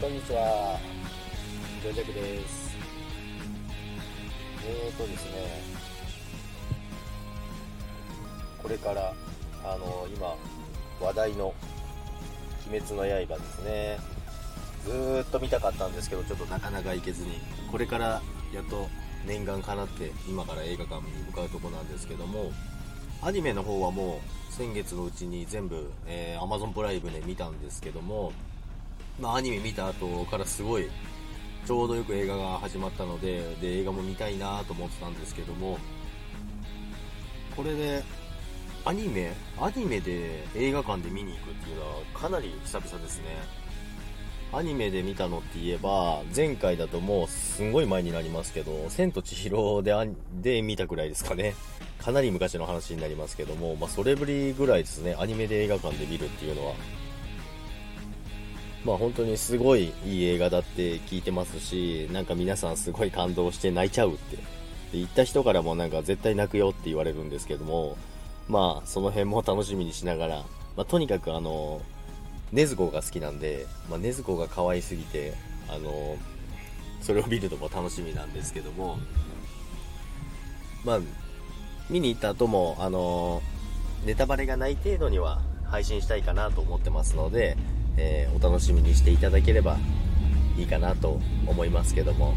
こんにちは。ジョジャクです。えーとですね、これから、あの、今、話題の鬼滅の刃ですね。ずーっと見たかったんですけど、ちょっとなかなか行けずに、これからやっと念願かなって今から映画館に向かうとこなんですけども、アニメの方はもう先月のうちに全部、えー、Amazon プライムで見たんですけども、まあ、アニメ見た後からすごいちょうどよく映画が始まったのでで映画も見たいなと思ってたんですけどもこれでアニメアニメで映画館で見に行くっていうのはかなり久々ですね。アニメで見たのって言えば前回だともうすんごい前になりますけど「千と千尋で」で見たくらいですかね。かなり昔の話になりますけども、まあ、それぶりぐらいですねアニメで映画館で見るっていうのは。まあ本当にすごいいい映画だって聞いてますし、なんか皆さんすごい感動して泣いちゃうって。で、言った人からもなんか絶対泣くよって言われるんですけども、まあその辺も楽しみにしながら、まあとにかくあの、禰豆子が好きなんで、まあ、禰豆子が可愛すぎて、あの、それを見るのも楽しみなんですけども、まあ、見に行った後も、あの、ネタバレがない程度には配信したいかなと思ってますので、えー、お楽しみにしていただければいいかなと思いますけども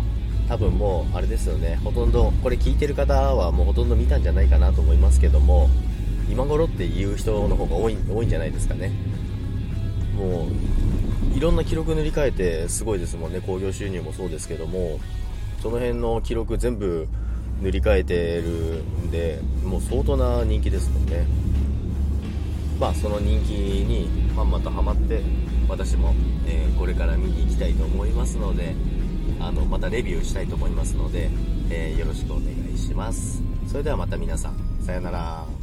多分もうあれですよね。ほとんどこれ聞いてる方はもうほとんど見たんじゃないかなと思いますけども今頃っていう人の方が多い多いんじゃないですかね。もういろんな記録塗り替えてすごいですもんね。興行収入もそうですけどもその辺の記録全部塗り替えてるんでもう相当な人気ですもんね。まあその人気にまんまとハマって私も、えー、これから見に行きたいと思いますのであのまたレビューしたいと思いますので、えー、よろしくお願いします。それではまた皆さんさよなら。